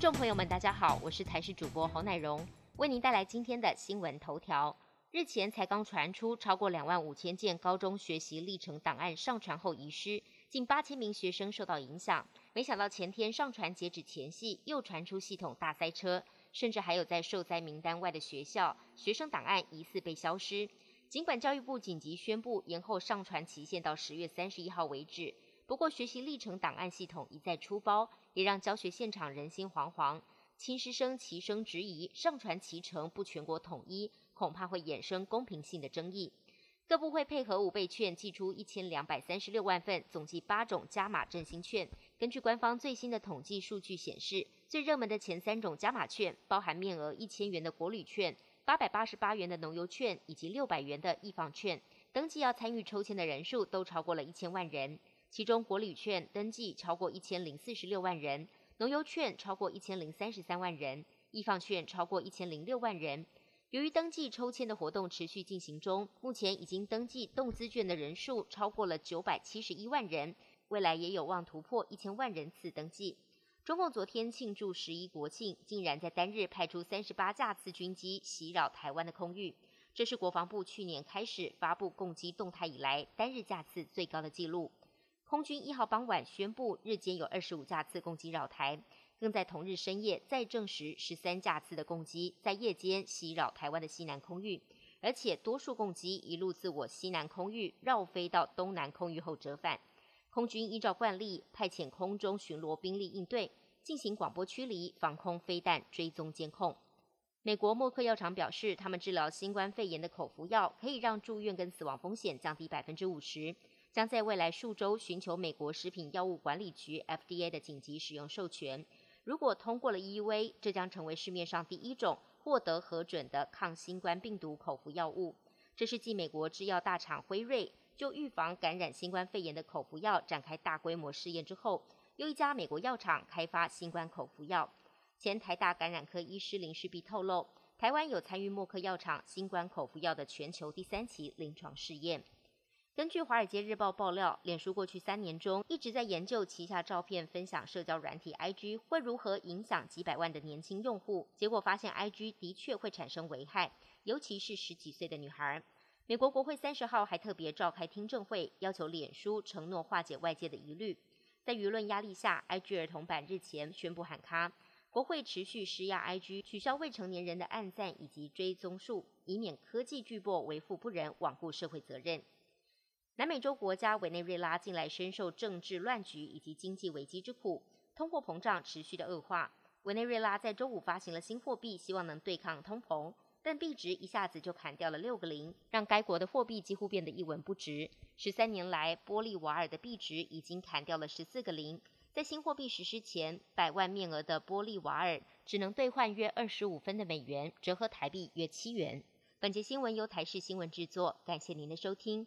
众朋友们，大家好，我是台视主播侯乃荣，为您带来今天的新闻头条。日前才刚传出超过两万五千件高中学习历程档案上传后遗失，近八千名学生受到影响。没想到前天上传截止前夕，又传出系统大塞车，甚至还有在受灾名单外的学校，学生档案疑似被消失。尽管教育部紧急宣布延后上传期限到十月三十一号为止。不过，学习历程档案系统一再出包，也让教学现场人心惶惶。亲师生齐声质疑，上传齐成不全国统一，恐怕会衍生公平性的争议。各部会配合五倍券，寄出一千两百三十六万份，总计八种加码振兴券。根据官方最新的统计数据显示，最热门的前三种加码券，包含面额一千元的国旅券、八百八十八元的农游券以及六百元的易放券，登记要参与抽签的人数都超过了一千万人。其中国旅券登记超过一千零四十六万人，农游券超过一千零三十三万人，易放券超过一千零六万人。由于登记抽签的活动持续进行中，目前已经登记动资券的人数超过了九百七十一万人，未来也有望突破一千万人次登记。中共昨天庆祝十一国庆，竟然在单日派出三十八架次军机袭扰台湾的空域，这是国防部去年开始发布攻击动态以来单日架次最高的纪录。空军一号傍晚宣布，日间有二十五架次攻击扰台，更在同日深夜再证实十三架次的攻击在夜间袭扰台湾的西南空域，而且多数攻击一路自我西南空域绕飞到东南空域后折返。空军依照惯例派遣空中巡逻兵力应对，进行广播驱离、防空飞弹追踪监控。美国默克药厂表示，他们治疗新冠肺炎的口服药可以让住院跟死亡风险降低百分之五十。将在未来数周寻求美国食品药物管理局 FDA 的紧急使用授权。如果通过了 EUV，这将成为市面上第一种获得核准的抗新冠病毒口服药物。这是继美国制药大厂辉瑞就预防感染新冠肺炎的口服药展开大规模试验之后，又一家美国药厂开发新冠口服药。前台大感染科医师林世碧透露，台湾有参与默克药厂新冠口服药的全球第三期临床试验。根据《华尔街日报》爆料，脸书过去三年中一直在研究旗下照片分享社交软体 IG 会如何影响几百万的年轻用户。结果发现，IG 的确会产生危害，尤其是十几岁的女孩。美国国会三十号还特别召开听证会，要求脸书承诺化解外界的疑虑。在舆论压力下，IG 儿童版日前宣布喊卡，国会持续施压 IG 取消未成年人的暗赞以及追踪数，以免科技巨擘为富不仁，罔顾社会责任。南美洲国家委内瑞拉近来深受政治乱局以及经济危机之苦，通货膨胀持续的恶化。委内瑞拉在周五发行了新货币，希望能对抗通膨，但币值一下子就砍掉了六个零，让该国的货币几乎变得一文不值。十三年来，玻利瓦尔的币值已经砍掉了十四个零。在新货币实施前，百万面额的玻利瓦尔只能兑换约二十五分的美元，折合台币约七元。本节新闻由台视新闻制作，感谢您的收听。